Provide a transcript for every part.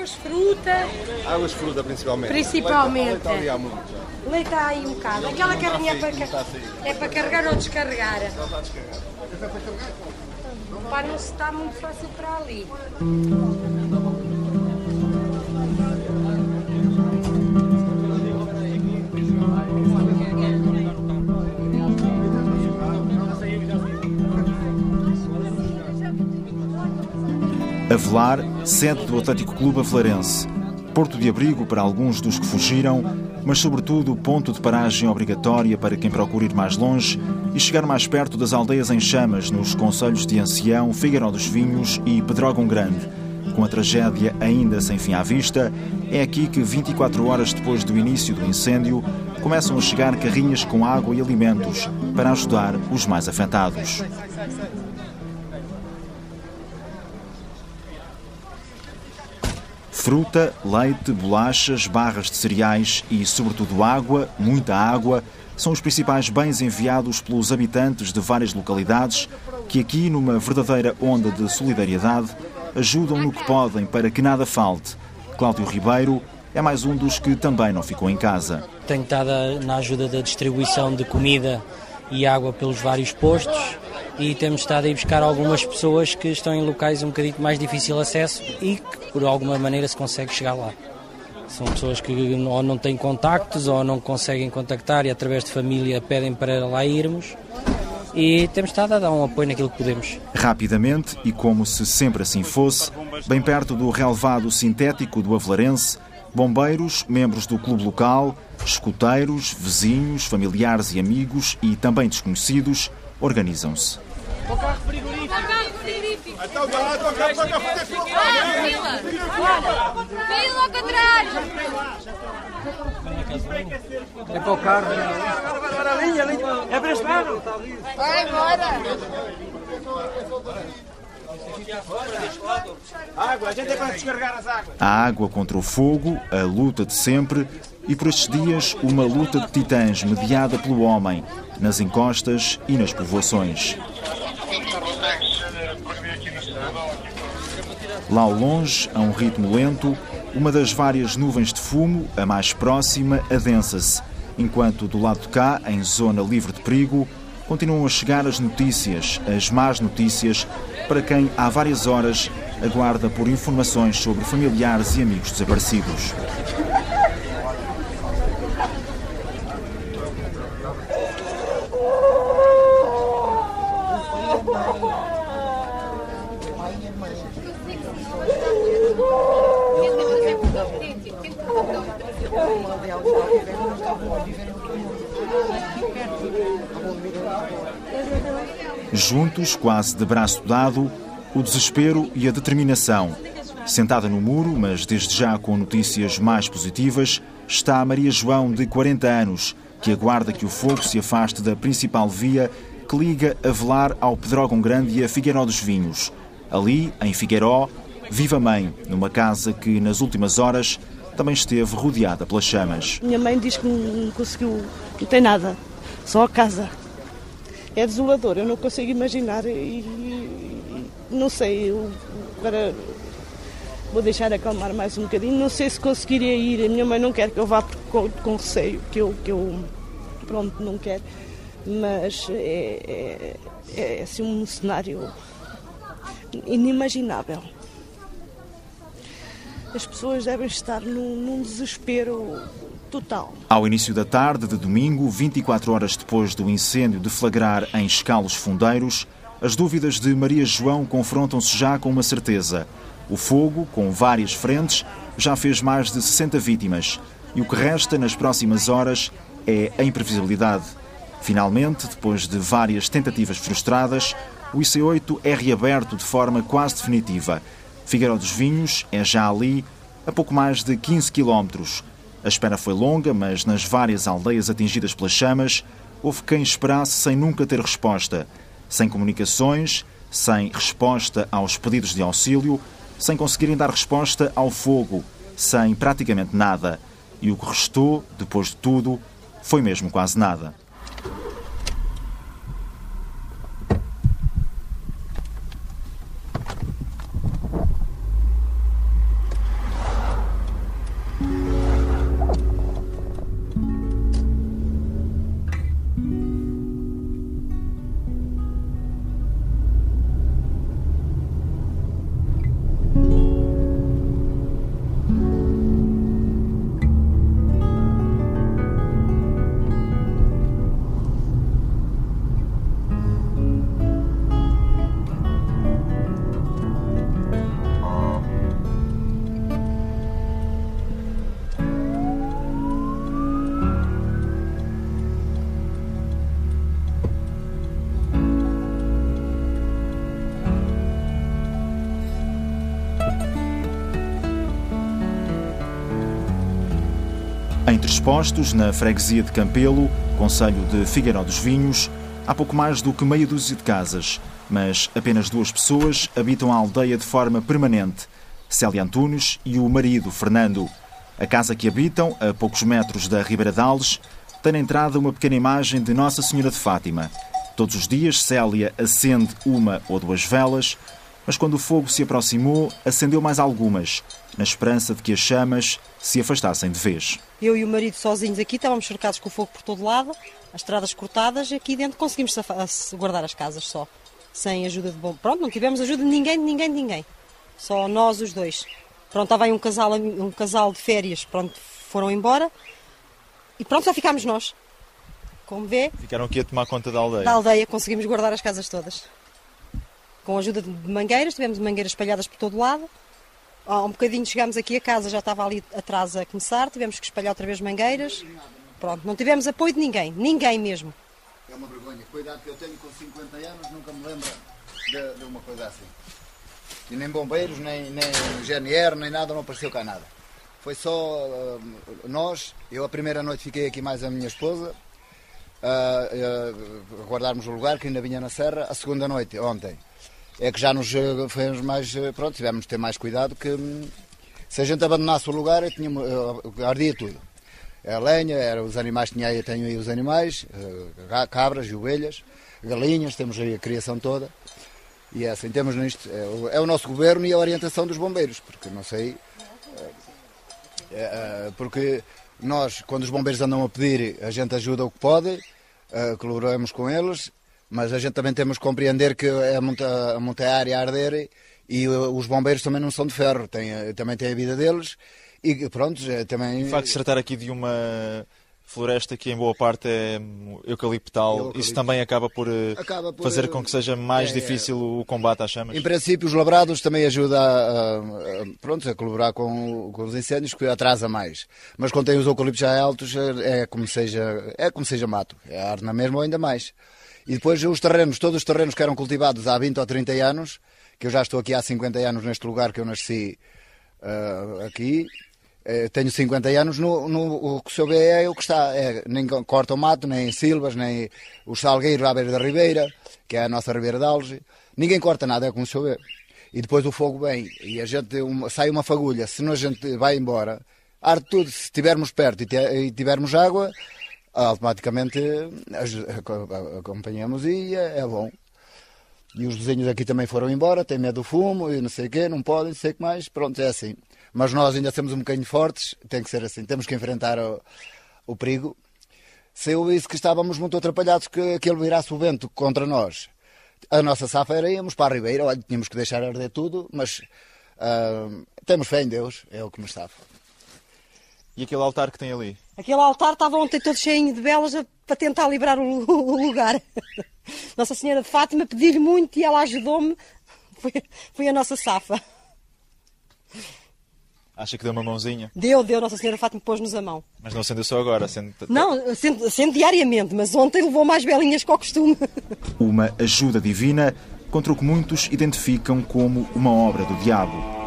águas, fruta. Águas, fruta principalmente. Principalmente. Leite, leite ali há muito já. Leite há aí um bocado. Aquela carrinha é para, ca- é para carregar ou descarregar. Pá, não se está muito fácil para ali. Avelar, sede do Atlético Clube Aflarense. Porto de abrigo para alguns dos que fugiram, mas sobretudo ponto de paragem obrigatória para quem procura ir mais longe e chegar mais perto das aldeias em chamas nos concelhos de Ancião, Figueiró dos Vinhos e Pedrógão Grande. Com a tragédia ainda sem fim à vista, é aqui que 24 horas depois do início do incêndio começam a chegar carrinhas com água e alimentos para ajudar os mais afetados. Fruta, leite, bolachas, barras de cereais e, sobretudo, água, muita água, são os principais bens enviados pelos habitantes de várias localidades que, aqui, numa verdadeira onda de solidariedade, ajudam no que podem para que nada falte. Cláudio Ribeiro é mais um dos que também não ficou em casa. Tenho estado na ajuda da distribuição de comida e água pelos vários postos e temos estado a ir buscar algumas pessoas que estão em locais um bocadinho mais difícil acesso e que por alguma maneira se consegue chegar lá. São pessoas que ou não têm contactos ou não conseguem contactar e através de família pedem para lá irmos e temos estado a dar um apoio naquilo que podemos. Rapidamente, e como se sempre assim fosse, bem perto do relevado sintético do Avelarense, bombeiros, membros do clube local, escuteiros, vizinhos, familiares e amigos e também desconhecidos organizam-se. Então vai lá, toca, toca, Ah, fila! Fila ao contrário! É para o carro. É para este lado. Vai embora! Água, a gente é para descarregar as águas. A água contra o fogo, a luta de sempre e por estes dias uma luta de titãs mediada pelo homem, nas encostas e nas povoações. Lá ao longe, a um ritmo lento, uma das várias nuvens de fumo, a mais próxima, adensa-se, enquanto do lado de cá, em zona livre de perigo, continuam a chegar as notícias, as más notícias, para quem há várias horas aguarda por informações sobre familiares e amigos desaparecidos. Juntos, quase de braço dado, o desespero e a determinação. Sentada no muro, mas desde já com notícias mais positivas, está Maria João, de 40 anos, que aguarda que o fogo se afaste da principal via que liga a Velar ao Pedrógão Grande e a Figueiró dos Vinhos. Ali, em Figueiró, vive a mãe, numa casa que, nas últimas horas, também esteve rodeada pelas chamas. Minha mãe diz que não conseguiu, não tem nada, só a casa. É desolador, eu não consigo imaginar e, e não sei, eu agora vou deixar acalmar mais um bocadinho. Não sei se conseguiria ir, a minha mãe não quer que eu vá com, com receio, que eu, que eu pronto, não quero, mas é, é, é assim um cenário inimaginável. As pessoas devem estar num, num desespero total. Ao início da tarde de domingo, 24 horas depois do incêndio deflagrar em Escalos Fundeiros, as dúvidas de Maria João confrontam-se já com uma certeza. O fogo, com várias frentes, já fez mais de 60 vítimas e o que resta nas próximas horas é a imprevisibilidade. Finalmente, depois de várias tentativas frustradas, o IC8 é reaberto de forma quase definitiva. Figueiró dos Vinhos é já ali, a pouco mais de 15 quilómetros. A espera foi longa, mas nas várias aldeias atingidas pelas chamas, houve quem esperasse sem nunca ter resposta. Sem comunicações, sem resposta aos pedidos de auxílio, sem conseguirem dar resposta ao fogo, sem praticamente nada. E o que restou, depois de tudo, foi mesmo quase nada. Entre expostos, na freguesia de Campelo, Conselho de Figueiró dos Vinhos, há pouco mais do que meia dúzia de casas, mas apenas duas pessoas habitam a aldeia de forma permanente: Célia Antunes e o marido, Fernando. A casa que habitam, a poucos metros da Ribeira Dales, tem na entrada uma pequena imagem de Nossa Senhora de Fátima. Todos os dias, Célia acende uma ou duas velas, mas quando o fogo se aproximou, acendeu mais algumas, na esperança de que as chamas se afastassem de vez. Eu e o marido sozinhos aqui estávamos cercados com o fogo por todo lado, as estradas cortadas, e aqui dentro conseguimos guardar as casas só, sem ajuda de bom. Pronto, não tivemos ajuda de ninguém, de ninguém, de ninguém. Só nós os dois. Pronto, estava aí um casal, um casal de férias, pronto, foram embora e pronto, só ficámos nós. Como vê. Ficaram aqui a tomar conta da aldeia. Da aldeia, conseguimos guardar as casas todas. Com a ajuda de mangueiras, tivemos mangueiras espalhadas por todo lado. Há um bocadinho chegámos aqui, a casa já estava ali atrás a começar, tivemos que espalhar outra vez mangueiras. Pronto, não tivemos apoio de ninguém, ninguém mesmo. É uma vergonha. Cuidado que eu tenho com 50 anos, nunca me lembro de, de uma coisa assim. E nem bombeiros, nem, nem GNR, nem nada, não apareceu cá nada. Foi só uh, nós, eu a primeira noite fiquei aqui mais a minha esposa, uh, uh, guardarmos o lugar que ainda vinha na serra, a segunda noite, ontem. É que já nos fez mais, pronto, tivemos de ter mais cuidado que hum, se a gente abandonasse o lugar, tinha, ardia tudo. A lenha, era, os animais, tinha aí, tenho aí os animais, cabras e ovelhas, galinhas, temos aí a criação toda. E é assim, temos nisto, é o, é o nosso governo e a orientação dos bombeiros, porque não sei, é, porque nós, quando os bombeiros andam a pedir, a gente ajuda o que pode, colaboramos com eles, mas a gente também temos que compreender que é muita, muita área a arder e os bombeiros também não são de ferro, têm, também têm a vida deles e pronto, também... O facto de se tratar aqui de uma floresta que em boa parte é eucaliptal, eucalipto. isso também acaba por, eh, acaba por, fazer com que seja mais é, difícil é. o combate às chamas? Em princípio os labrados também ajudam a, a, pronto, a colaborar com, com, os incêndios que atrasa mais, mas quando tem os eucaliptos já altos é, é como seja, é como seja mato, é arde na mesma ou ainda mais. E depois os terrenos, todos os terrenos que eram cultivados há 20 ou 30 anos, que eu já estou aqui há 50 anos neste lugar que eu nasci uh, aqui, eh, tenho 50 anos, no, no, o que se vê é o que está. É, nem corta o mato, nem silvas, nem os salgueiros à beira da ribeira, que é a nossa ribeira de Alge. Ninguém corta nada, é como se vê. E depois o fogo vem e a gente sai uma fagulha. Se não a gente vai embora, arde tudo. Se estivermos perto e, e tivermos água, automaticamente acompanhamos e é, é, bom. E os vizinhos aqui também foram embora, têm medo do fumo e não sei o quê, não podem, não sei o que mais. Pronto, é assim mas nós ainda somos um bocadinho fortes, tem que ser assim, temos que enfrentar o, o perigo. Se eu disse que estávamos muito atrapalhados que aquele virasse o vento contra nós, a nossa safa era íamos para a Ribeira, olha, tínhamos que deixar arder tudo, mas uh, temos fé em Deus, é o que nos safa. E aquele altar que tem ali? Aquele altar estava ontem todo cheio de velas para tentar livrar o, o lugar. Nossa Senhora de Fátima pediu-lhe muito e ela ajudou-me. Foi, foi a nossa safa. Acha que deu uma mãozinha? Deu, deu. Nossa Senhora Fátima pôs-nos a mão. Mas não acendeu só agora? Acende... Não, acende, acende diariamente, mas ontem levou mais velinhas que ao costume. Uma ajuda divina contra o que muitos identificam como uma obra do diabo.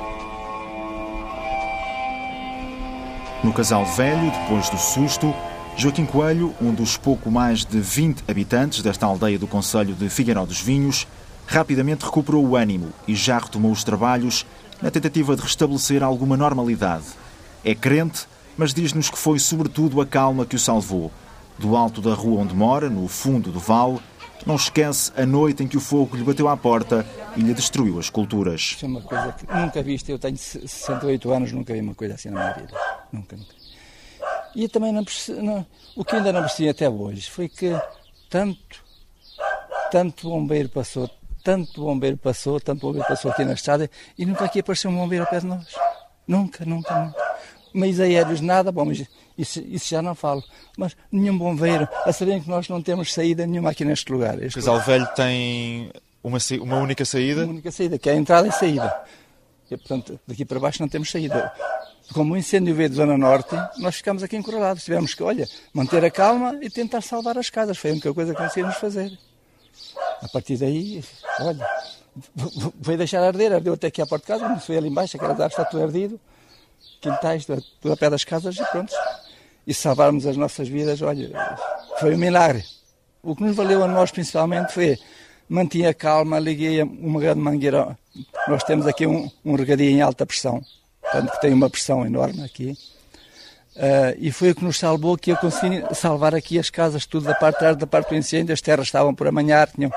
No casal velho, depois do susto, Joaquim Coelho, um dos pouco mais de 20 habitantes desta aldeia do Conselho de Figueiró dos Vinhos, rapidamente recuperou o ânimo e já retomou os trabalhos na tentativa de restabelecer alguma normalidade. É crente, mas diz-nos que foi sobretudo a calma que o salvou. Do alto da rua onde mora, no fundo do vale, não esquece a noite em que o fogo lhe bateu à porta e lhe destruiu as culturas. é uma coisa que nunca viste. Eu tenho 68 anos, nunca vi uma coisa assim na minha vida. Nunca, nunca. E também não, não, o que ainda não percebi até hoje foi que tanto, tanto bombeiro passou, tanto bombeiro passou, tanto bombeiro passou aqui na estrada e nunca aqui apareceu um bombeiro ao pé de nós. Nunca, nunca, nunca. Meios aéreos, nada, bom, mas isso, isso, já não falo. Mas nenhum bombeiro, a saber que nós não temos saída nenhuma aqui neste lugar. Este Casal lugar. Velho tem uma, uma única saída? Uma única saída, que é a entrada e saída. E, portanto, daqui para baixo não temos saída. Como o incêndio veio de Zona Norte, nós ficamos aqui encurralados. Tivemos que, olha, manter a calma e tentar salvar as casas. Foi a única coisa que conseguimos fazer. A partir daí, olha, foi deixar arder, ardeu até aqui à porta de casa, não foi ali embaixo, aquela árvore está tudo ardido, quintais, tudo a pé das casas e pronto. e salvarmos as nossas vidas, olha, foi um milagre. O que nos valeu a nós principalmente foi mantinha a calma, liguei uma grande mangueira. Nós temos aqui um, um regadio em alta pressão, tanto que tem uma pressão enorme aqui. Uh, e foi o que nos salvou que eu consegui salvar aqui as casas, tudo da parte de trás, da parte do incêndio, as terras estavam por amanhar, tinham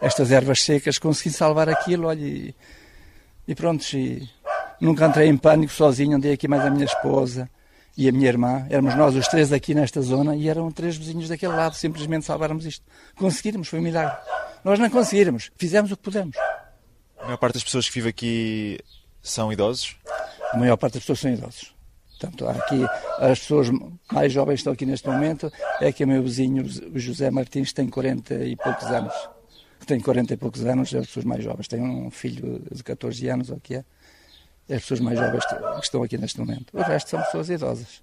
estas ervas secas, consegui salvar aquilo, olha, e, e pronto, e nunca entrei em pânico sozinho, andei aqui mais a minha esposa e a minha irmã, éramos nós os três aqui nesta zona e eram três vizinhos daquele lado, simplesmente salváramos isto. Conseguimos, foi um milagre. Nós não conseguimos, fizemos o que pudemos. A maior parte das pessoas que vivem aqui são idosos? A maior parte das pessoas são idosos. Portanto, aqui as pessoas mais jovens que estão aqui neste momento é que o meu vizinho, o José Martins, tem 40 e poucos anos. Tem 40 e poucos anos, é as pessoas mais jovens. Tem um filho de 14 anos, ou o que é. As pessoas mais jovens que estão aqui neste momento. O resto são pessoas idosas.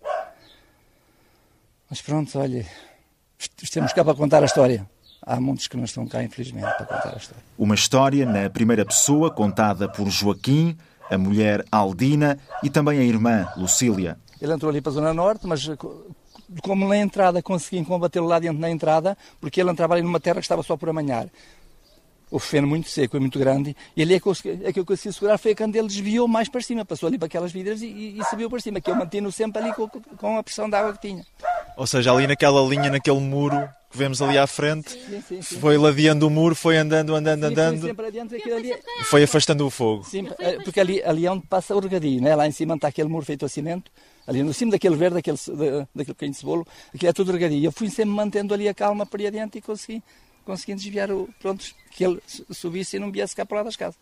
Mas pronto, olha, temos cá para contar a história. Há muitos que não estão cá, infelizmente, para contar a história. Uma história na primeira pessoa, contada por Joaquim, a mulher Aldina e também a irmã Lucília. Ele entrou ali para a Zona Norte, mas como na entrada consegui combatê-lo lá dentro na entrada, porque ele entrava ali numa terra que estava só por amanhar. O feno muito seco e muito grande, e ali é que, eu, é que eu consegui segurar, foi quando ele desviou mais para cima, passou ali para aquelas vidras e, e, e subiu para cima, que eu mantive sempre ali com, com a pressão da água que tinha. Ou seja, ali naquela linha, naquele muro que vemos ali à frente, sim, sim, sim. foi ladeando o muro, foi andando, andando, andando, e foi afastando o fogo. Sim, eh, porque ali, ali é onde passa o regadio, né? lá em cima está aquele muro feito a cimento, ali no cimo daquele verde, daquele, daquele pequeno cebolo, aquilo é tudo regadio. Eu fui sempre mantendo ali a calma para ir adiante e consegui, consegui desviar o, pronto, que ele subisse e não viesse cá para lá das casas.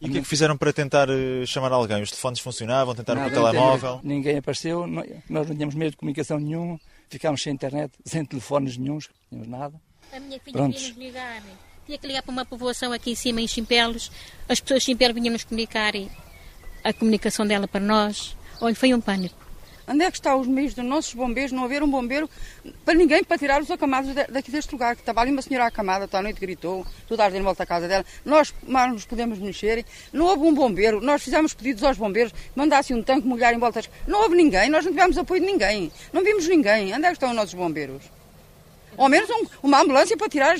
E o que é que fizeram para tentar eh, chamar alguém? Os telefones funcionavam? Tentaram Nada, o telemóvel? Ninguém apareceu, nós não tínhamos meio de comunicação nenhum ficámos sem internet, sem telefones nenhums, não tínhamos nada. A minha filha Prontos. vinha nos ligar. Tinha que ligar para uma povoação aqui em cima, em Chimpelos. As pessoas de Chimpelos vinham nos comunicar a comunicação dela para nós. Olha, foi um pânico. Onde é que estão os meios dos nossos bombeiros? Não haver um bombeiro para ninguém para tirar os acamados daqui deste lugar. Que estava ali uma senhora acamada, toda a noite gritou, tudo a em volta à casa dela. Nós mais nos podemos mexer. Não houve um bombeiro. Nós fizemos pedidos aos bombeiros, mandassem um tanque molhar em volta. Não houve ninguém. Nós não tivemos apoio de ninguém. Não vimos ninguém. Onde é que estão os nossos bombeiros? Ao menos um, uma ambulância para tirar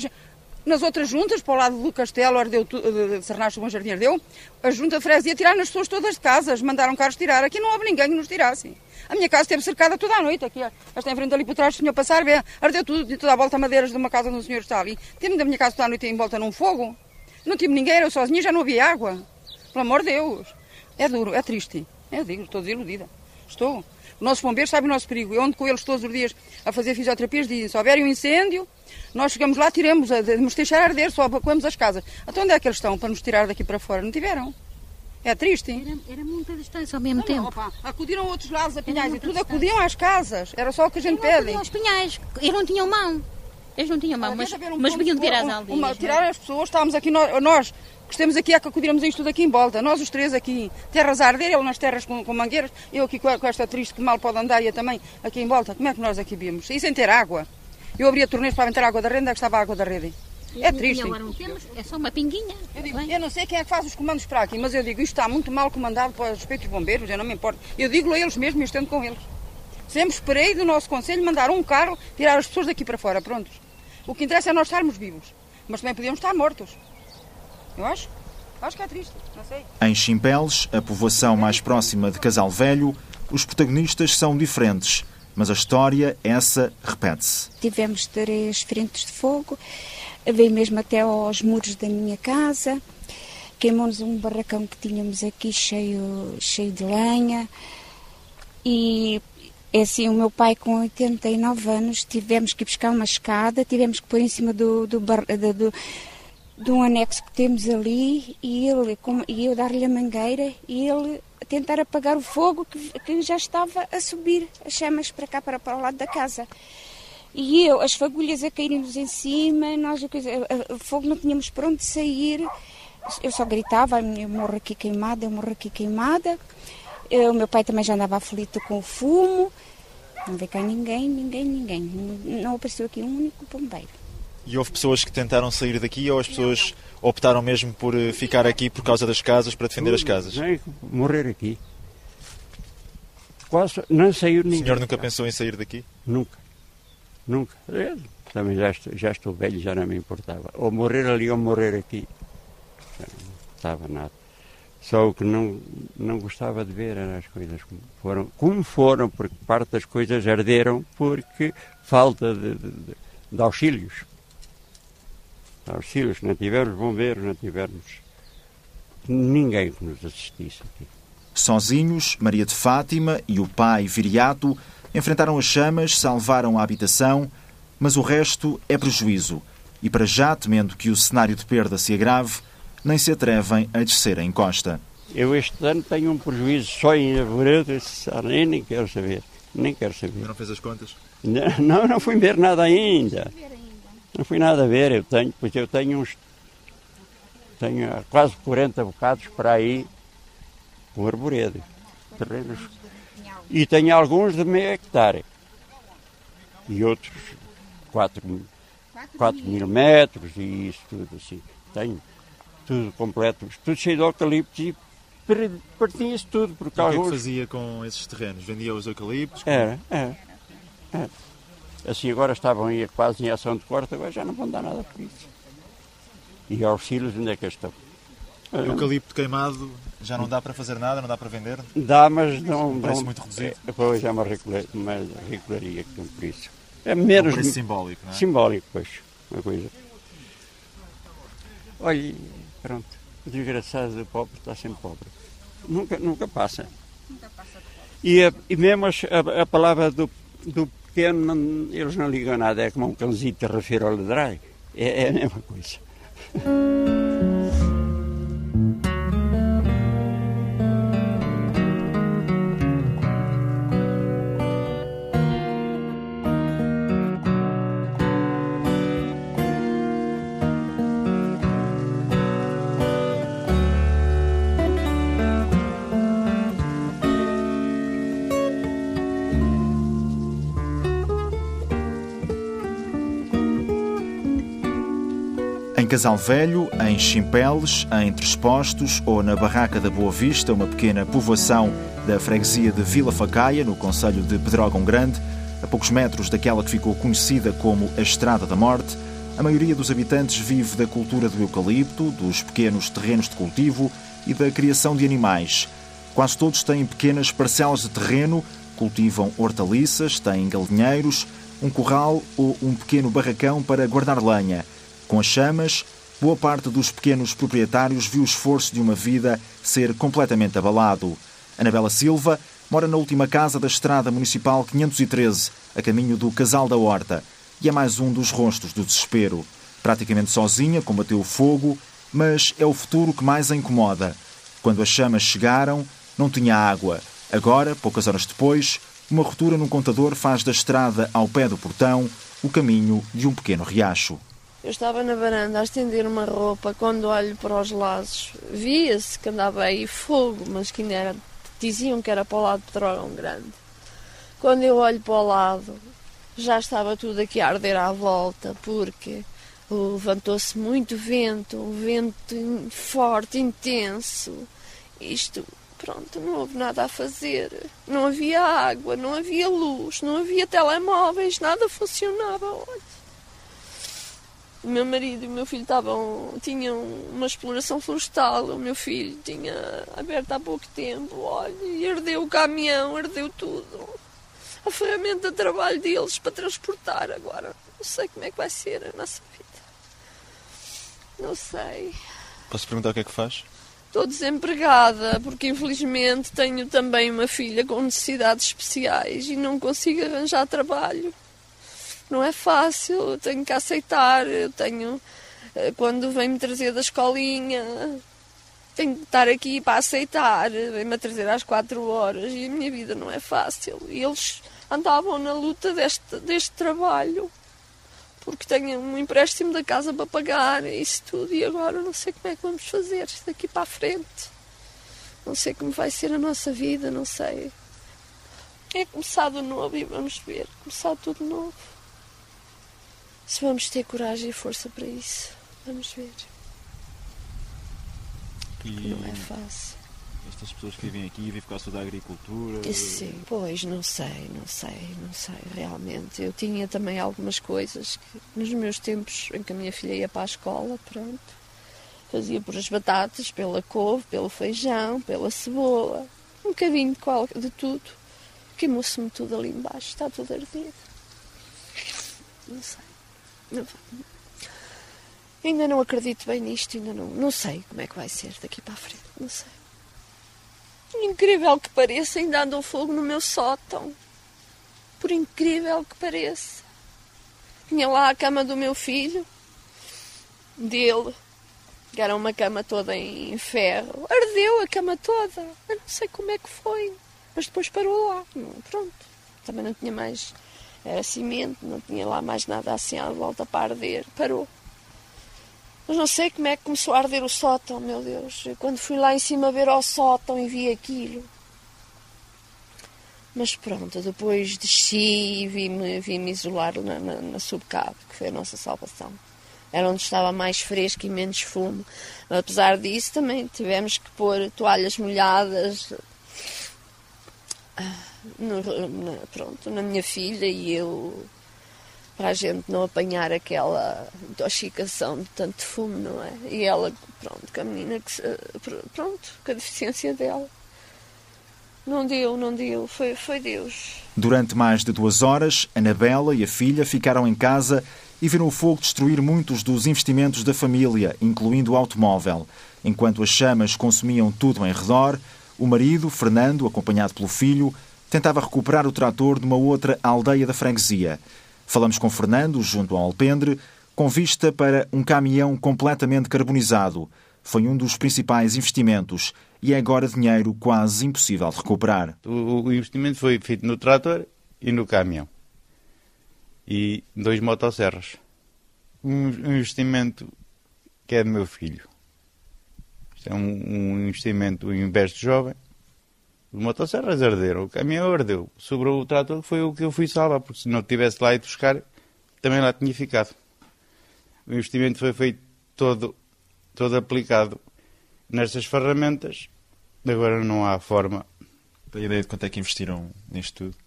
nas outras juntas, para o lado do Castelo, ardeu, de Sernacho, Bom Jardim ardeu, a junta de freguesia tirar nas pessoas todas de casas, mandaram carros tirar. Aqui não houve ninguém que nos tirasse. A minha casa esteve cercada toda a noite. Aqui, esta em frente ali por trás, o senhor passar, vê, ardeu tudo, toda a volta madeiras de uma casa onde o senhor está ali. Tive da minha casa toda a noite em volta num fogo. Não tive ninguém, era eu sozinha, já não havia água. Pelo amor de Deus. É duro, é triste. Eu digo, estou desiludida. Estou. Os nossos bombeiros sabem o nosso perigo. Eu ando com eles todos os dias a fazer fisioterapias, dizem, se houver um incêndio, nós chegamos lá, tiremos, nos deixar arder, só evacuamos as casas. Então onde é que eles estão para nos tirar daqui para fora? Não tiveram. É triste. Era, era muita distância ao mesmo não, tempo. Não, opa, acudiram a outros lados a pinhais e tudo, distância. acudiam às casas. Era só o que a gente pede. aos pinhais, eles não tinham mão. Eles não tinham mão, mas, um mas vinham tirar as aldeias. Uma, é? tirar as pessoas, estávamos aqui, nós, nós estamos aqui, é que acudirmos isto tudo aqui em volta. Nós os três aqui, terras a arder, ele nas terras com, com mangueiras, eu aqui com, esta triste que mal pode andar e eu também aqui em volta. Como é que nós aqui vimos? E sem ter água. Eu abria torneiros para meter água da rede, é que estava a água da rede. É triste. é só uma pinguinha. Eu, digo, eu não sei quem é que faz os comandos para aqui, mas eu digo, isto está muito mal comandado para os respeitos bombeiros, eu não me importo. Eu digo a eles mesmo e estando com eles. Sempre esperei do nosso conselho mandar um carro tirar as pessoas daqui para fora, prontos. O que interessa é nós estarmos vivos, mas também podíamos estar mortos. Eu acho. Acho que é triste, não sei. Em Chimpeles, a povoação mais próxima de Casal Velho, os protagonistas são diferentes, mas a história, essa, repete-se. Tivemos três frentes de fogo veio mesmo até aos muros da minha casa, queimou-nos um barracão que tínhamos aqui cheio, cheio de lenha e é assim, o meu pai com 89 anos tivemos que ir buscar uma escada, tivemos que pôr em cima do, do, do, do de um anexo que temos ali e ele e eu dar-lhe a mangueira e ele tentar apagar o fogo que, que já estava a subir as chamas para cá para, para o lado da casa. E eu, as fagulhas a caírem-nos em cima, nós, o fogo não tínhamos para onde sair. Eu só gritava, eu morro aqui queimada, eu morro aqui queimada. Eu, o meu pai também já andava aflito com o fumo. Não veio cá ninguém, ninguém, ninguém. Não apareceu aqui um único bombeiro. E houve pessoas que tentaram sair daqui ou as pessoas optaram mesmo por eh, ficar aqui por causa das casas, para defender as casas? Morrer aqui. quase não saiu ninguém. O senhor nunca pensou em sair daqui? Nunca. Nunca. Eu, também já estou, já estou velho, já não me importava. Ou morrer ali ou morrer aqui. Não estava nada. Só o que não, não gostava de ver eram as coisas como foram, como foram, porque parte das coisas arderam porque falta de, de, de auxílios. Auxílios, não tivemos bombeiros, não tivemos ninguém que nos assistisse aqui. Sozinhos, Maria de Fátima e o pai Viriato enfrentaram as chamas, salvaram a habitação, mas o resto é prejuízo. E para já, temendo que o cenário de perda se agrave, nem se atrevem a descer a encosta. Eu este ano tenho um prejuízo só em Arvoredo, nem, nem quero saber. Nem quero saber. Não fez as contas? Não, não fui ver nada ainda. Não fui nada a ver, eu tenho, pois eu tenho uns. Tenho quase 40 bocados para aí com arvoredo. Terrenos. E tenho alguns de meio hectare. E outros 4, 4 mil metros e isso tudo assim. Tenho tudo completo, tudo cheio de eucaliptos e partia-se tudo. Porque o que é que fazia com esses terrenos? Vendia os eucaliptos? Era, era, era. Assim agora estavam aí quase em ação de corte, agora já não vão dar nada por isso. E auxílios onde é que estão? O eucalipto queimado já não dá para fazer nada, não dá para vender? Dá, mas não. Parece não, muito reduzido. É, pois é uma regularia que tem por isso. É menos. É um preço simbólico, não é? Simbólico, pois. Uma coisa. Olha, pronto. O desgraçado do pobre está sempre pobre. Nunca, nunca passa. Nunca passa e, a, e mesmo a, a, palavra do, do pequeno, não, eles não ligam nada. É como um cãozinho que refere ao ladrar. É, é a mesma coisa. Casal Velho, em Chimpeles, em Trespostos ou na Barraca da Boa Vista, uma pequena povoação da freguesia de Vila Facaia, no Conselho de Pedrógão Grande, a poucos metros daquela que ficou conhecida como a Estrada da Morte, a maioria dos habitantes vive da cultura do eucalipto, dos pequenos terrenos de cultivo e da criação de animais. Quase todos têm pequenas parcelas de terreno, cultivam hortaliças, têm galinheiros, um corral ou um pequeno barracão para guardar lenha. Com as chamas, boa parte dos pequenos proprietários viu o esforço de uma vida ser completamente abalado. Anabela Silva mora na última casa da Estrada Municipal 513, a caminho do Casal da Horta, e é mais um dos rostos do desespero. Praticamente sozinha, combateu o fogo, mas é o futuro que mais a incomoda. Quando as chamas chegaram, não tinha água. Agora, poucas horas depois, uma ruptura no contador faz da estrada ao pé do portão o caminho de um pequeno riacho. Eu estava na varanda a estender uma roupa, quando olho para os lados, via-se que andava aí fogo, mas que ainda era, diziam que era para o lado de Drogão Grande. Quando eu olho para o lado, já estava tudo aqui a arder à volta, porque levantou-se muito vento, um vento forte, intenso. Isto, pronto, não houve nada a fazer. Não havia água, não havia luz, não havia telemóveis, nada funcionava. Olha. O meu marido e o meu filho estavam, tinham uma exploração florestal. O meu filho tinha aberto há pouco tempo. Olha, e ardeu o caminhão, ardeu tudo. A ferramenta de trabalho deles para transportar agora. Não sei como é que vai ser a nossa vida. Não sei. Posso perguntar o que é que faz? Estou desempregada porque infelizmente tenho também uma filha com necessidades especiais e não consigo arranjar trabalho não é fácil, eu tenho que aceitar, eu tenho, eh, quando vem-me trazer da escolinha, tenho que estar aqui para aceitar, vem-me a trazer às quatro horas e a minha vida não é fácil. E eles andavam na luta deste, deste trabalho, porque tenho um empréstimo da casa para pagar, isso tudo, e agora não sei como é que vamos fazer daqui para a frente. Não sei como vai ser a nossa vida, não sei. É começar de novo e vamos ver, começar tudo novo. Se vamos ter coragem e força para isso, vamos ver. Porque e... não é fácil. Estas pessoas que vivem aqui vivem por causa da agricultura? Sim, pois, não sei, não sei, não sei, realmente. Eu tinha também algumas coisas que, nos meus tempos em que a minha filha ia para a escola, pronto, fazia por as batatas, pela couve, pelo feijão, pela cebola, um bocadinho de, qual, de tudo. Queimou-se-me tudo ali embaixo, está tudo ardido. Não sei. Ainda não acredito bem nisto, ainda não, não sei como é que vai ser daqui para a frente, não sei. Incrível que pareça, ainda anda o fogo no meu sótão. Por incrível que pareça. Tinha lá a cama do meu filho, dele, que era uma cama toda em ferro. Ardeu a cama toda. Eu não sei como é que foi, mas depois parou lá. Pronto. Também não tinha mais. Era cimento, não tinha lá mais nada assim à volta para arder. Parou. Mas não sei como é que começou a arder o sótão, meu Deus. Eu, quando fui lá em cima ver ao sótão e vi aquilo. Mas pronto, depois desci e vim-me vim -me isolar na, na, na subcabo, que foi a nossa salvação. Era onde estava mais fresco e menos fumo. Apesar disso, também tivemos que pôr toalhas molhadas ah, no, na, pronto, na minha filha e eu para a gente não apanhar aquela intoxicação de tanto fumo, não é? E ela, pronto, com a menina, que, pronto, com a deficiência dela. Não deu, não deu, foi, foi Deus. Durante mais de duas horas, Anabela e a filha ficaram em casa e viram o fogo destruir muitos dos investimentos da família, incluindo o automóvel. Enquanto as chamas consumiam tudo em redor, o marido, Fernando, acompanhado pelo filho, tentava recuperar o trator de uma outra aldeia da freguesia. Falamos com Fernando, junto ao Alpendre, com vista para um caminhão completamente carbonizado. Foi um dos principais investimentos e é agora dinheiro quase impossível de recuperar. O, investimento foi feito no trator e no caminhão. E dois motosserras. Um, investimento que é do meu filho. Isto é um, investimento, um investe jovem os motosserras arderam, o caminhão ardeu. Sobrou o trator, foi o que eu fui salvar, porque se não estivesse lá e buscar, também lá tinha ficado. O investimento foi feito todo, todo aplicado nestas ferramentas. Agora não há forma. Tem ideia de quanto é que investiram nisto tudo?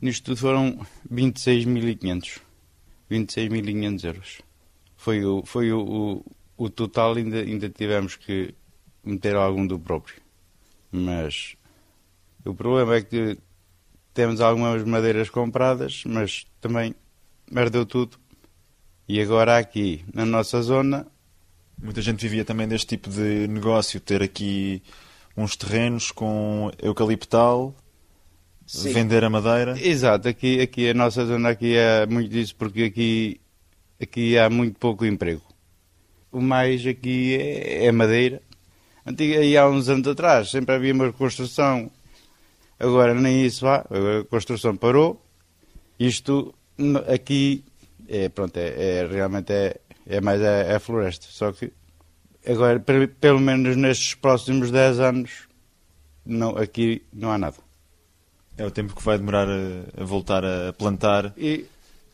Nisto tudo foram 26.500. 26.500 euros. Foi o, foi o, o, o total, ainda, ainda tivemos que meter algum do próprio. Mas o problema é que temos algumas madeiras compradas, mas também perdeu tudo. E agora aqui, na nossa zona... Muita gente vivia também deste tipo de negócio, ter aqui uns terrenos com eucaliptal, Sim. vender a madeira. Exato, aqui, aqui a nossa zona aqui é muito disso, porque aqui, aqui há muito pouco emprego. O mais aqui é, é madeira, Antiga, aí há uns anos atrás sempre havia uma construção, agora nem isso há, a construção parou. Isto aqui é, pronto, é, é realmente é, é mais a, é floresta. Só que agora, pelo menos nestes próximos 10 anos, não, aqui não há nada. É o tempo que vai demorar a, a voltar a plantar e,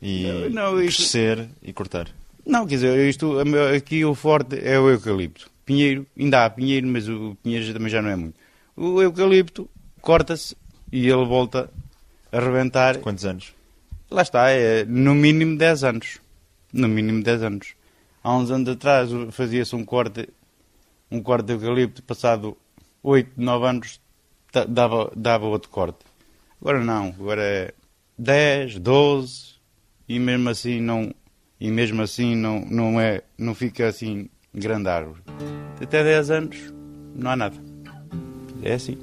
e não, isto, crescer e cortar. Não, quer dizer, isto, aqui o forte é o eucalipto pinheiro, ainda há pinheiro, mas o pinheiro também já não é muito. O eucalipto corta-se e ele volta a rebentar. Quantos anos? Lá está, é no mínimo 10 anos. No mínimo 10 anos. Há uns anos atrás fazia-se um corte, um corte de eucalipto, passado 8, 9 anos dava, dava outro corte. Agora não, agora é 10, 12 e mesmo assim não e mesmo assim não, não é não fica assim grande árvore. Até 10 anos não há nada. É assim.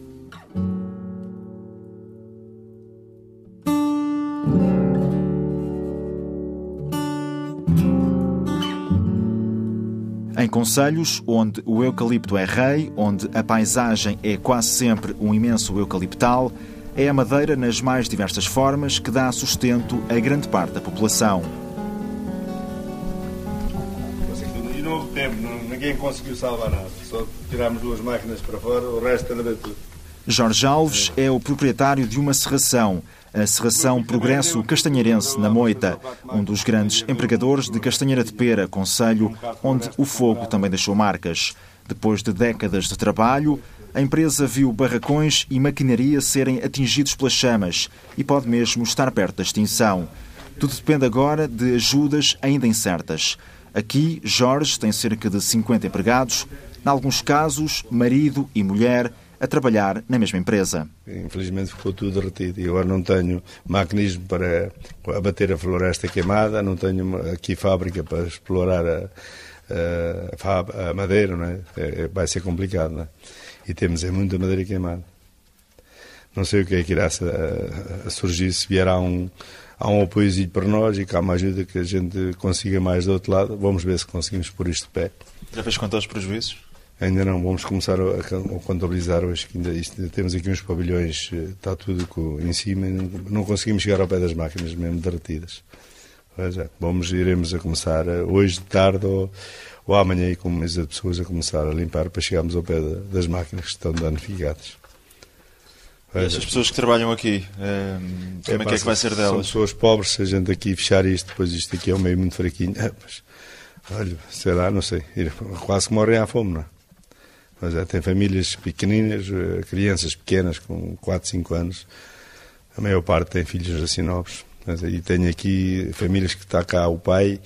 Em conselhos onde o eucalipto é rei, onde a paisagem é quase sempre um imenso eucaliptal, é a madeira nas mais diversas formas que dá sustento a grande parte da população. Tempo, ninguém conseguiu salvar nada. Só tirámos duas máquinas para fora, o resto era tudo. Jorge Alves é o proprietário de uma serração, a Serração Progresso Castanheirense, na Moita, um dos grandes empregadores de Castanheira de Pera, conselho onde o fogo também deixou marcas. Depois de décadas de trabalho, a empresa viu barracões e maquinaria serem atingidos pelas chamas e pode mesmo estar perto da extinção. Tudo depende agora de ajudas ainda incertas. Aqui, Jorge tem cerca de 50 empregados, em alguns casos, marido e mulher a trabalhar na mesma empresa. Infelizmente ficou tudo derretido e agora não tenho mecanismo para abater a floresta queimada, não tenho aqui fábrica para explorar a, a, a madeira, não é? é? vai ser complicado. É? E temos é muita madeira queimada. Não sei o que é que irá surgir se vier a um, há um apoio para nós e que há uma ajuda que a gente consiga mais do outro lado. Vamos ver se conseguimos pôr isto de pé. Já fez contar os prejuízos? Ainda não, vamos começar a, contabilizar hoje. Ainda, isto, temos aqui uns pavilhões, eh, está tudo em cima não, conseguimos chegar ao pé das máquinas, mesmo derretidas. É, vamos, iremos a começar eh, hoje de tarde ou, ou amanhã com mesa de pessoas a começar a limpar para chegarmos ao pé das máquinas que estão danificadas. E essas pessoas que trabalham aqui, é, como é, que é que vai ser delas? São pessoas pobres, se a gente aqui fechar isto, depois isto aqui é um meio muito fraquinho. É, mas, olha, será, não sei, quase que morrem à fome, não é? Mas é, tem famílias pequeninas, eh, crianças pequenas com 4, 5 anos. A maior parte tem filhos assim novos. Mas aí tenho aqui famílias que está cá o pai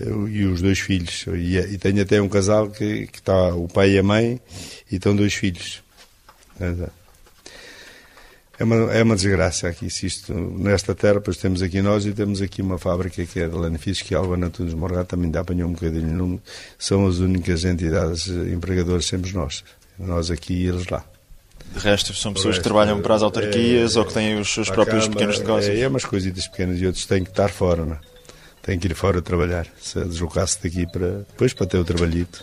eh, e os dois filhos. E, e tenho até um casal que, que está o pai e a mãe e estão dois filhos. Mas, é. Uma, é uma desgraça aqui, se isto, nesta terra, pois temos aqui nós e temos aqui uma fábrica que é de Lanifis, que é Alba Natunes Morgado, também dá apanhou um bocadinho São as únicas entidades empregadoras, sempre nós. Nós aqui e eles lá. De resto, são pessoas resto, que trabalham para as autarquias é, ou que têm os seus próprios Câmara, pequenos negócios? É, é umas coisitas pequenas e outros têm que estar fora, não é? Têm que ir fora trabalhar, se deslocar-se daqui para, depois para ter o trabalhito.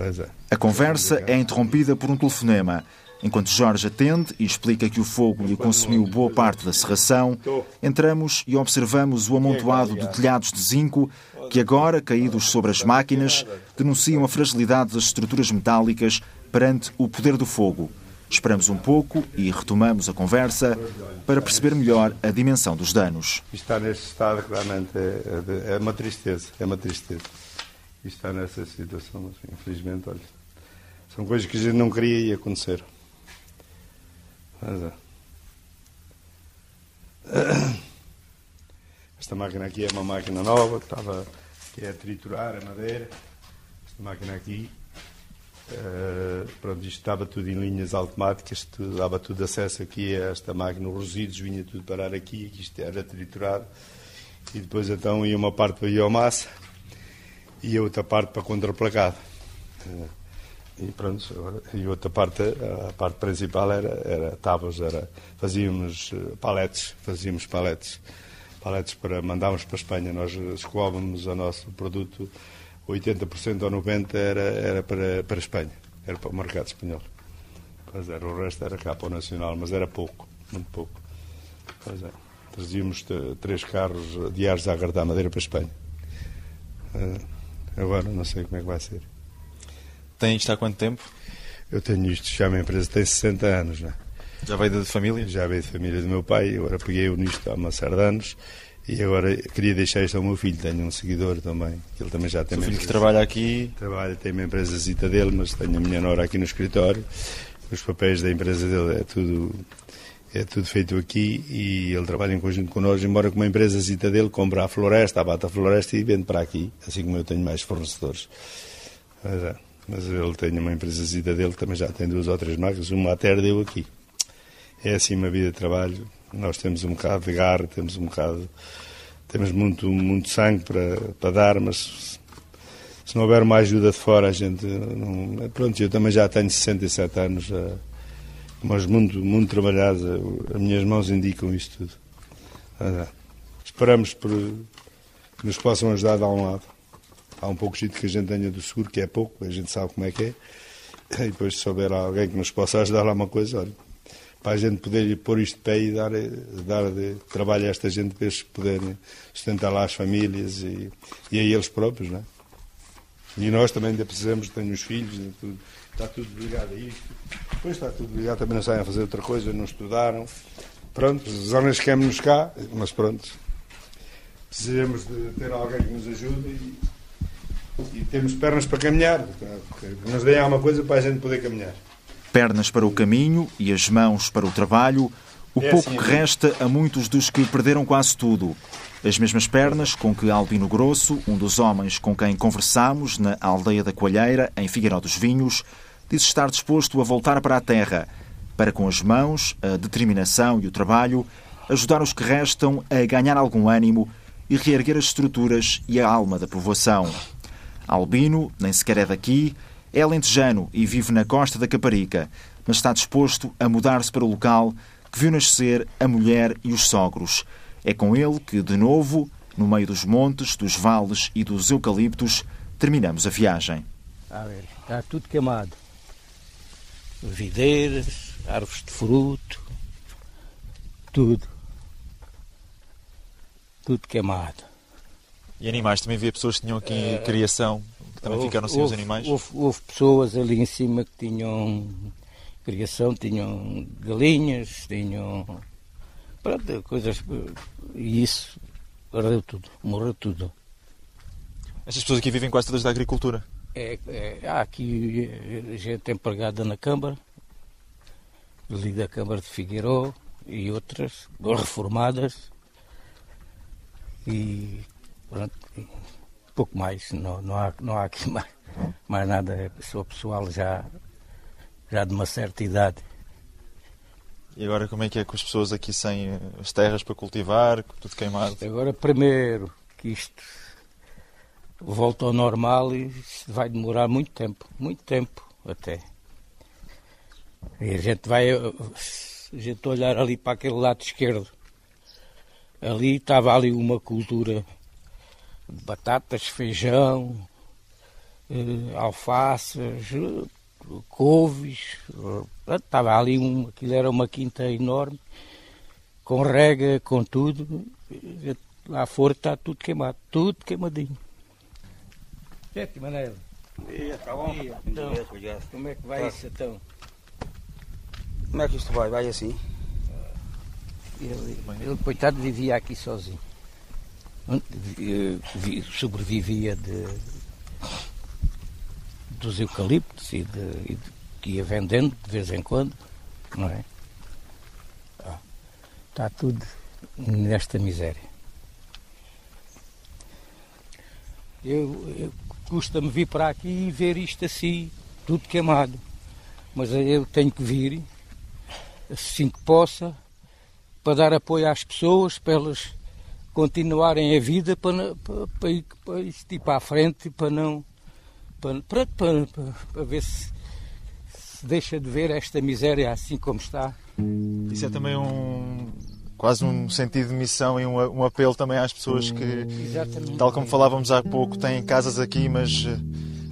É. A conversa é interrompida por um telefonema. Enquanto Jorge atende e explica que o fogo lhe consumiu boa parte da serração, entramos e observamos o amontoado de telhados de zinco que agora, caídos sobre as máquinas, denunciam a fragilidade das estruturas metálicas perante o poder do fogo. Esperamos um pouco e retomamos a conversa para perceber melhor a dimensão dos danos. Está neste estado, claramente, é, é uma tristeza, é uma tristeza. Está nessa situação, infelizmente, olha, são coisas que a gente não queria acontecer. Esta máquina aqui é uma máquina nova que estava que é a triturar a madeira. Esta máquina aqui, uh, pronto, isto estava tudo em linhas automáticas, tudo, dava tudo acesso aqui a esta máquina, os resíduos vinha tudo parar aqui, aqui isto era triturado. E depois então ia uma parte para a biomassa e a outra parte para contraplacado. Uh, e pronto, e outra parte, a parte principal era, era tábuas, era, fazíamos eh, paletes, fazíamos paletes, paletes para mandarmos para a Espanha. Nós escoávamos o nosso produto, 80% ou 90% era, era para, para a Espanha, era para o mercado espanhol. Pois era, o resto era cá para o nacional, mas era pouco, muito pouco. Pois é. Trazíamos três carros diários a agarrar madeira para a Espanha. Eh, agora não sei como é que vai ser. Tem isto há quanto tempo? Eu tenho isto, já a minha empresa tem 60 anos. Né? Já veio de família? Já veio de família do meu pai, agora peguei-o nisto há uma série de anos e agora queria deixar isto ao meu filho, tenho um seguidor também, que ele também já tem. O filho que trabalha aqui? Trabalha, tem uma empresa zita dele, mas tenho a minha nora aqui no escritório. Os papéis da empresa dele é tudo é tudo feito aqui e ele trabalha em conjunto connosco, embora com uma empresa zita dele compra a floresta, abate a floresta e vende para aqui, assim como eu tenho mais fornecedores. Mas, é mas ele tem uma empresa dele, também já tem duas ou três máquinas, uma até deu aqui. É assim uma vida de trabalho, nós temos um bocado de garra, temos um bocado, temos muito, muito sangue para, para dar, mas se não houver uma ajuda de fora, a gente não... Pronto, eu também já tenho 67 anos, mas muito, muito trabalhados, as minhas mãos indicam isto tudo. Esperamos por, que nos possam ajudar de um lado. Há um pouco de que a gente tenha do seguro, que é pouco, a gente sabe como é que é. E depois, se houver alguém que nos possa ajudar lá uma coisa, olha, para a gente poder pôr isto de pé e dar, dar de trabalho a esta gente para eles poderem sustentar lá as famílias e, e a eles próprios, não é? E nós também ainda precisamos, tenho os filhos, tudo, está tudo ligado a isto. Depois está tudo ligado, também não saem a fazer outra coisa, não estudaram. Pronto, os homens querem-nos cá, mas pronto. Precisamos de ter alguém que nos ajude e e temos pernas para caminhar, que nos deem alguma coisa para a gente poder caminhar. Pernas para o caminho e as mãos para o trabalho, o é pouco assim, que é. resta a muitos dos que perderam quase tudo. As mesmas pernas com que Albino Grosso, um dos homens com quem conversámos na aldeia da Coalheira, em Figueiró dos Vinhos, diz estar disposto a voltar para a terra, para com as mãos, a determinação e o trabalho, ajudar os que restam a ganhar algum ânimo e reerguer as estruturas e a alma da povoação. Albino nem sequer é daqui, é alentejano e vive na costa da Caparica, mas está disposto a mudar-se para o local que viu nascer a mulher e os sogros. É com ele que, de novo, no meio dos montes, dos vales e dos eucaliptos, terminamos a viagem. A ver, está tudo queimado. Videiras, árvores de fruto, tudo. Tudo queimado. E animais, também havia pessoas que tinham aqui É, criação, que também houve- ficaram sem os houve- animais. Houve, houve pessoas ali em cima que tinham criação, tinham galinhas, tinham. Pronto, coisas. E isso ardeu tudo, morreu tudo. Estas pessoas aqui vivem quase todas da agricultura. É, é, há aqui gente empregada na Câmara, ali da Câmara de Figueiró e outras reformadas e pronto, pouco mais, não, não, há, não há aqui mais, mais nada, é pessoa pessoal já, já de uma certa idade. E agora como é que é com as pessoas aqui sem eh, as terras para cultivar, tudo queimado? Agora primeiro que isto volta ao normal e vai demorar muito tempo, muito tempo até. E a gente vai, a gente olhar ali para aquele lado esquerdo. Ali estava ali uma cultura batatas, feijão, eh, alfaces, eh, couves. eh, Estava ali, um, aquilo era uma quinta enorme, com rega, com tudo. Eh, Lá fora está tudo queimado, tudo queimadinho. Gente, Manela. Tá bom? Então, Obrigado. como é que vai Tá. isso então? Como é que isto vai? Vai assim? Ele, ele, coitado, vivia aqui sozinho. Vi- Sobrevivia de, dos eucaliptos e, de, e de- que ia vendendo de vez em quando, não é? Ah, Está tudo nesta miséria. Eu, eu custa-me vir para aqui e ver isto assim, tudo queimado. Mas eu tenho que vir, assim que possa, para dar apoio às pessoas, para elas continuarem a vida, para, para, para, ir- para isto ir para a frente, para não. Para, para, para, para- para ver se, se deixa de ver esta miséria assim como está. Isso é também um quase um sentido de missão e um, um apelo também às pessoas que, Exatamente. tal como falávamos há pouco, têm casas aqui, mas eh,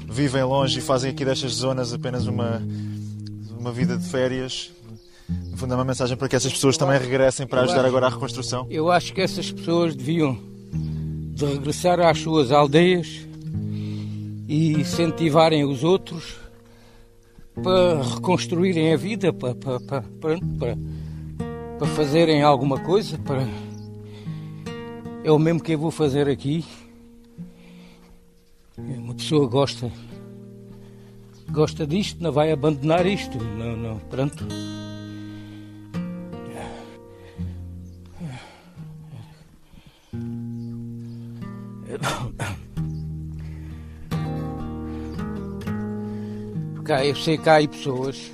vivem longe e fazem aqui destas zonas apenas uma, uma vida de férias. No fundo, é uma mensagem para que essas pessoas também regressem para ajudar agora a reconstrução. Eu acho que essas pessoas deviam de regressar às suas aldeias e incentivarem os outros para reconstruírem a vida, para, para, para, para- para fazerem alguma coisa. Para... É o mesmo que eu vou fazer aqui. Uma pessoa gosta gosta disto, não vai abandonar isto. Não, não, pronto. Há- eu sei que há aí pessoas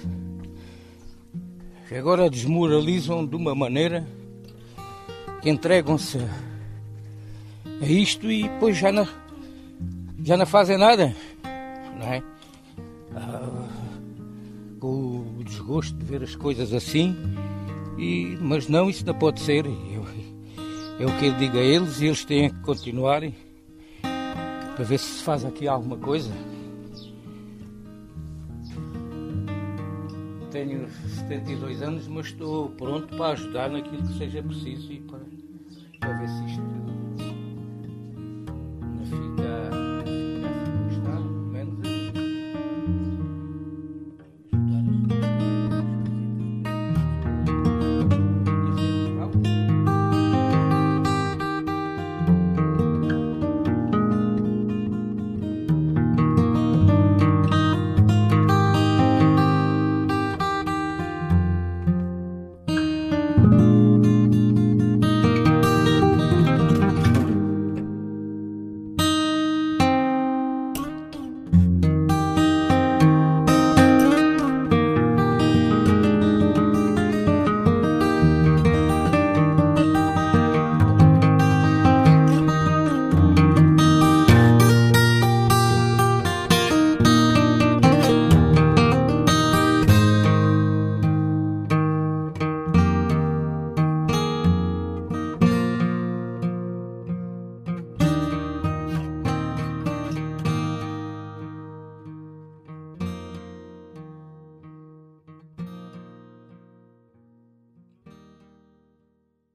que agora desmoralizam de uma maneira que entregam-se a isto e depois já não, já não fazem nada, não é? Ah, com o desgosto de ver as coisas assim, e, mas não, isso não pode ser. Eu, é o que eu digo a eles e eles têm que continuarem para ver se se faz aqui alguma coisa. Tenho 72 anos, mas estou pronto para ajudar naquilo que seja preciso e para, para ver se isto